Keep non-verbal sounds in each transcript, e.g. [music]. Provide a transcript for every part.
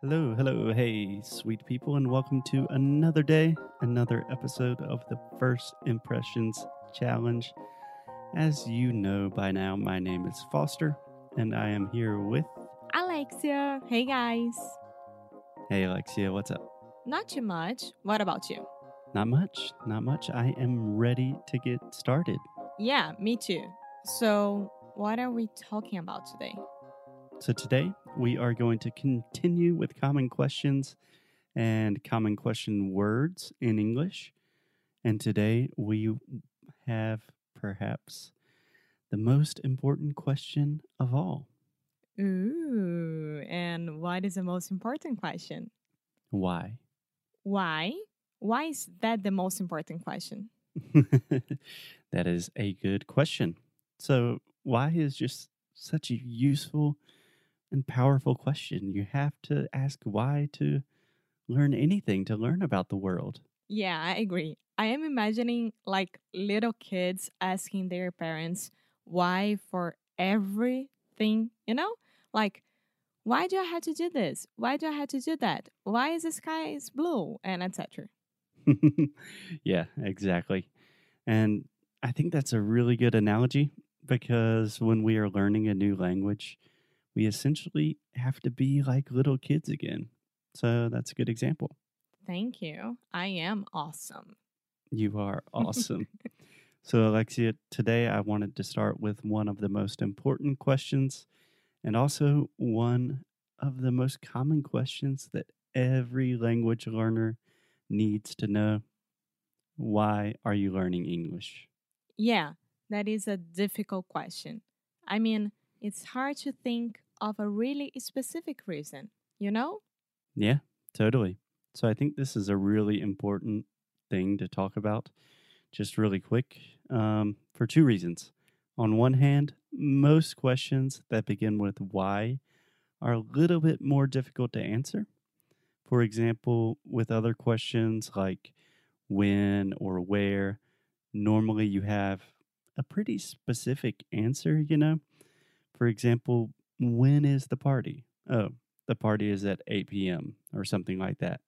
Hello, hello, hey, sweet people, and welcome to another day, another episode of the First Impressions Challenge. As you know by now, my name is Foster, and I am here with. Alexia. Hey guys. Hey, Alexia, what's up? Not too much. What about you? Not much, not much. I am ready to get started. Yeah, me too. So, what are we talking about today? So, today we are going to continue with common questions and common question words in English. And today we have perhaps the most important question of all Ooh, and what is the most important question? why? Why? Why is that the most important question? [laughs] that is a good question. So, why is just such a useful and powerful question? You have to ask why to learn anything, to learn about the world. Yeah, I agree. I am imagining like little kids asking their parents why for everything, you know? Like, why do I have to do this? Why do I have to do that? Why is the sky is blue? And etc. [laughs] yeah, exactly. And I think that's a really good analogy because when we are learning a new language, we essentially have to be like little kids again. So that's a good example. Thank you. I am awesome. You are awesome. [laughs] so, Alexia, today I wanted to start with one of the most important questions and also one of the most common questions that every language learner needs to know. Why are you learning English? Yeah, that is a difficult question. I mean, it's hard to think of a really specific reason, you know? Yeah, totally. So I think this is a really important thing to talk about, just really quick, um, for two reasons. On one hand, most questions that begin with why are a little bit more difficult to answer. For example, with other questions like when or where, normally you have a pretty specific answer, you know? For example, when is the party? Oh, the party is at 8 p.m. or something like that.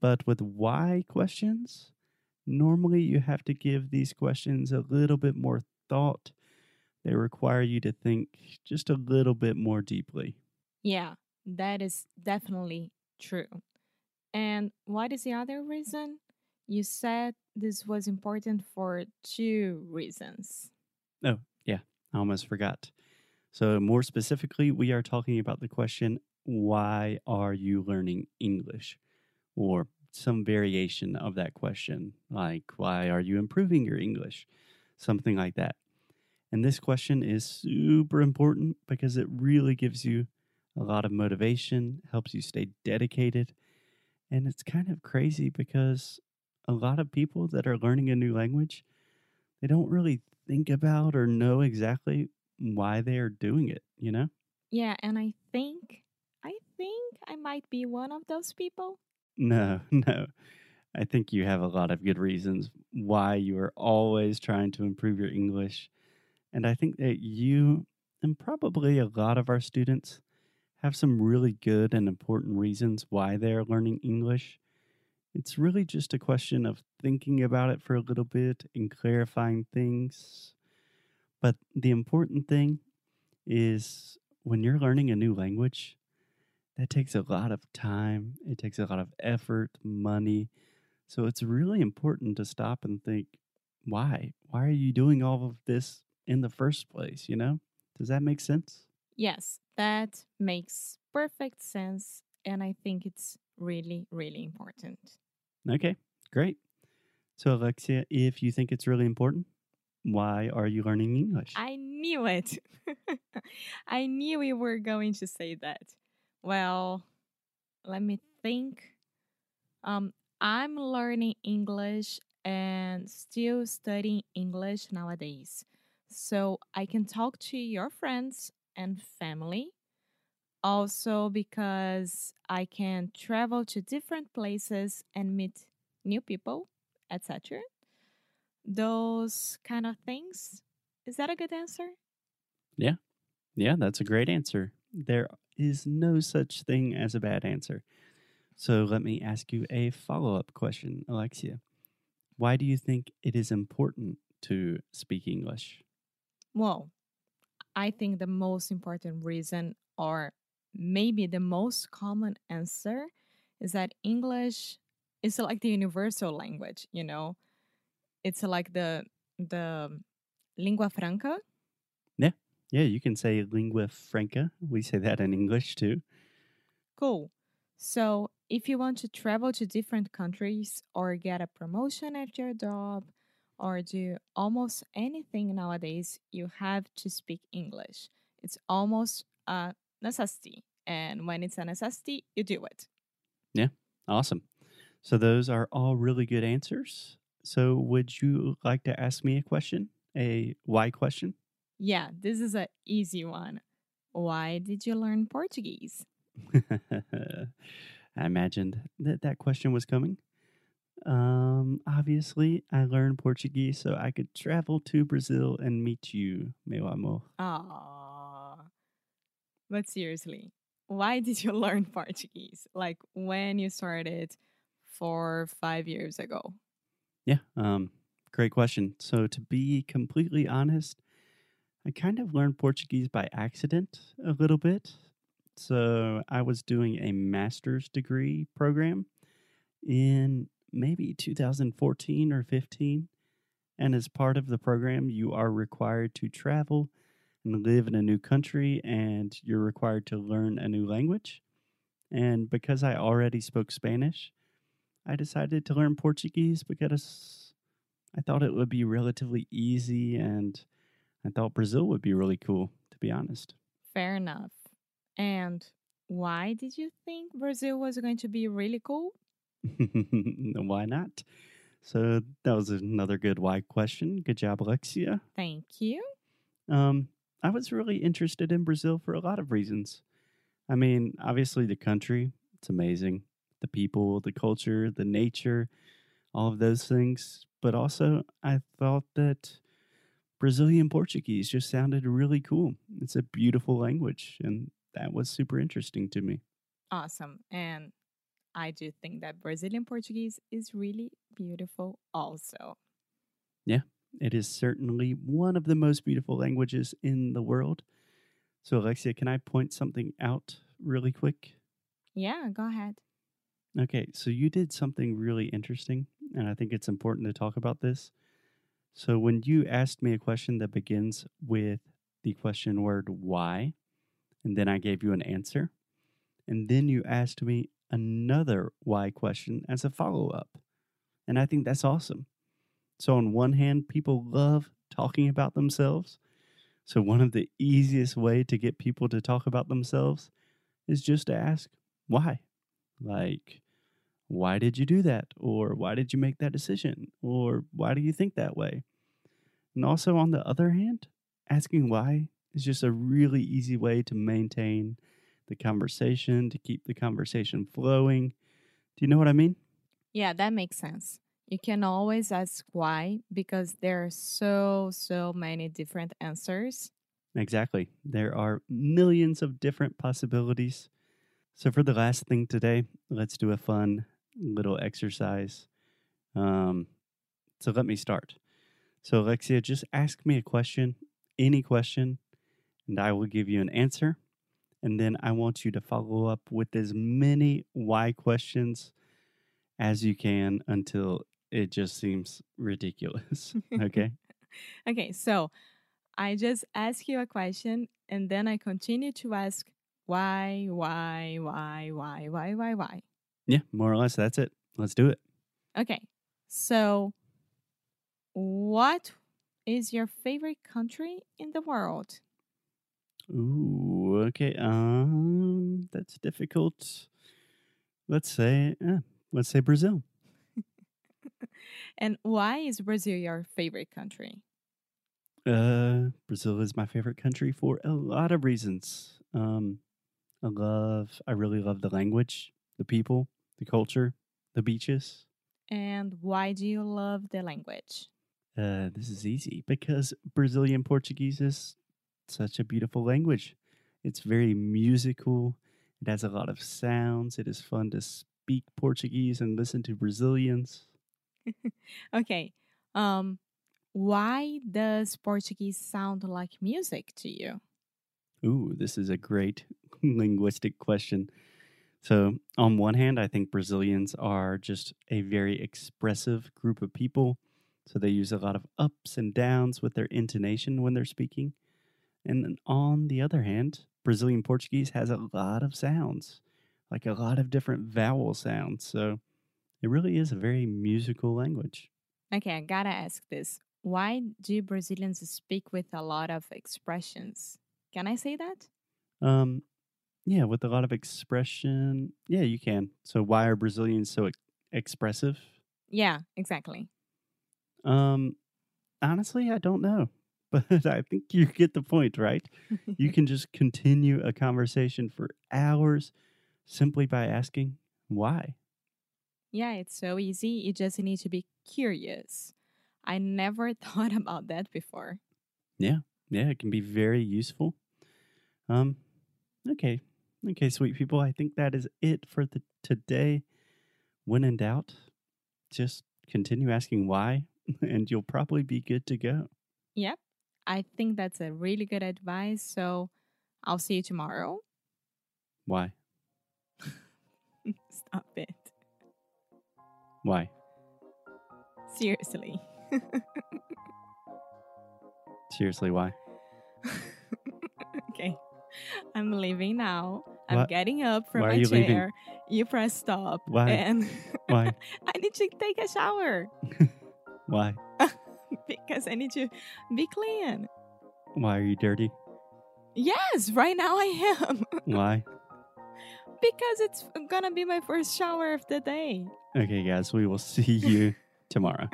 But with why questions, normally you have to give these questions a little bit more thought. They require you to think just a little bit more deeply. Yeah, that is definitely true. And what is the other reason? You said this was important for two reasons. Oh, yeah, I almost forgot. So, more specifically, we are talking about the question why are you learning English? Or some variation of that question, like why are you improving your English? Something like that. And this question is super important because it really gives you a lot of motivation, helps you stay dedicated. And it's kind of crazy because a lot of people that are learning a new language, they don't really think about or know exactly why they are doing it, you know? Yeah, and I think, I think I might be one of those people. No, [laughs] no. I think you have a lot of good reasons why you are always trying to improve your English. And I think that you and probably a lot of our students have some really good and important reasons why they're learning English. It's really just a question of thinking about it for a little bit and clarifying things. But the important thing is when you're learning a new language, that takes a lot of time, it takes a lot of effort, money. So it's really important to stop and think, why? Why are you doing all of this in the first place? You know? Does that make sense? Yes, that makes perfect sense. And I think it's really, really important. Okay, great. So, Alexia, if you think it's really important, why are you learning English? I knew it. [laughs] I knew we were going to say that. Well, let me think. Um, I'm learning English and still studying English nowadays. So I can talk to your friends and family. Also, because I can travel to different places and meet new people, etc. Those kind of things. Is that a good answer? Yeah, Yeah, that's a great answer. There is no such thing as a bad answer. So let me ask you a follow up question, Alexia. Why do you think it is important to speak English? Well, I think the most important reason, or maybe the most common answer, is that English is like the universal language, you know? It's like the the lingua franca. Yeah. Yeah, you can say lingua franca. We say that in English too. Cool. So, if you want to travel to different countries or get a promotion at your job or do almost anything nowadays, you have to speak English. It's almost a necessity. And when it's a necessity, you do it. Yeah, awesome. So those are all really good answers. So would you like to ask me a question? A why question? Yeah, this is an easy one. Why did you learn Portuguese? [laughs] I imagined that that question was coming. Um, obviously, I learned Portuguese so I could travel to Brazil and meet you, meu amor. Ah, but seriously, why did you [laughs] learn Portuguese? Like when you started four, five years ago? Yeah, um, great question. So, to be completely honest, I kind of learned Portuguese by accident a little bit. So, I was doing a master's degree program in maybe 2014 or 15. And as part of the program, you are required to travel and live in a new country, and you're required to learn a new language. And because I already spoke Spanish, I decided to learn Portuguese because I thought it would be relatively easy and I thought Brazil would be really cool, to be honest. Fair enough. And why did you think Brazil was going to be really cool? [laughs] Why not? So that was another good why question. Good job, Alexia. Thank you. Um, I was really interested in Brazil for a lot of reasons. I mean, obviously the country, it's amazing. The people, the culture, the nature, all of those things. But also, I thought that Brazilian Portuguese just sounded really cool. It's a beautiful language, and that was super interesting to me. Awesome. And I do think that Brazilian Portuguese is really beautiful also. Yeah, it is certainly one of the most beautiful languages in the world. So, Alexia, can I point something out really quick? Yeah, go ahead. Okay, so you did something really interesting, and I think it's important to talk about this. So, when you asked me a question that begins with the question word why, and then I gave you an answer, and then you asked me another why question as a follow up. And I think that's awesome. So, on one hand, people love talking about themselves. So, one of the easiest way to get people to talk about themselves is just to ask why. Like, why did you do that? Or why did you make that decision? Or why do you think that way? And also, on the other hand, asking why is just a really easy way to maintain the conversation, to keep the conversation flowing. Do you know what I mean? Yeah, that makes sense. You can always ask why because there are so, so many different answers. Exactly. There are millions of different possibilities. So, for the last thing today, let's do a fun little exercise. Um, so, let me start. So, Alexia, just ask me a question, any question, and I will give you an answer. And then I want you to follow up with as many why questions as you can until it just seems ridiculous. [laughs] Okay. [laughs] Okay, so I just ask you a question and then I continue to ask why, why, why, why, why, why, why. yeah, more or less, that's it. Let's do it. Okay, so what is your favorite country in the world? Ooh, okay. Um, that's difficult. Let's say, eh, let's say Brazil. [laughs] And why is Brazil your favorite country? Uh, Brazil is my favorite country for a lot of reasons. Um, I love, I really love the language, the people, the culture, the beaches. And why do you love the language? Uh, this is easy because Brazilian Portuguese is such a beautiful language. It's very musical. It has a lot of sounds. It is fun to speak Portuguese and listen to Brazilians. [laughs] Okay. Um, why does Portuguese sound like music to you? Ooh, this is a great [laughs] linguistic question. So, on one hand, I think Brazilians are just a very expressive group of people. So, they use a lot of ups and downs with their intonation when they're speaking. And on the other hand, Brazilian Portuguese has a lot of sounds, like a lot of different vowel sounds. So, it really is a very musical language. Okay, I gotta ask this. Why do Brazilians speak with a lot of expressions? Can I say that? Um, yeah, with a lot of expression. Yeah, you can. So, why are Brazilians so ex- expressive? Yeah, exactly. Um, honestly, I don't know, [laughs] but I think you get the point, right? You can just continue a conversation for hours simply by asking why. yeah, it's so easy. You just need to be curious. I never [laughs] thought about that before. Yeah, yeah, it can be very useful. Um, okay, okay, sweet people. I think that is it for the today. When in doubt, just continue asking why, [laughs] and you'll probably be good to go. Yep. I think that's a really good advice. So I'll see you tomorrow. Why? [laughs] Stop it. Why? Seriously. [laughs] Seriously, why? okay. [laughs] I'm leaving now. I'm What? getting up from Why my you leaving? chair. You press stop. Why? And [laughs] Why? I need to take a shower [laughs] Why? because I need to be clean. Why are you dirty? Yes, right now I am. Why? because it's gonna be my first shower of the day. Okay, guys, we will see you tomorrow.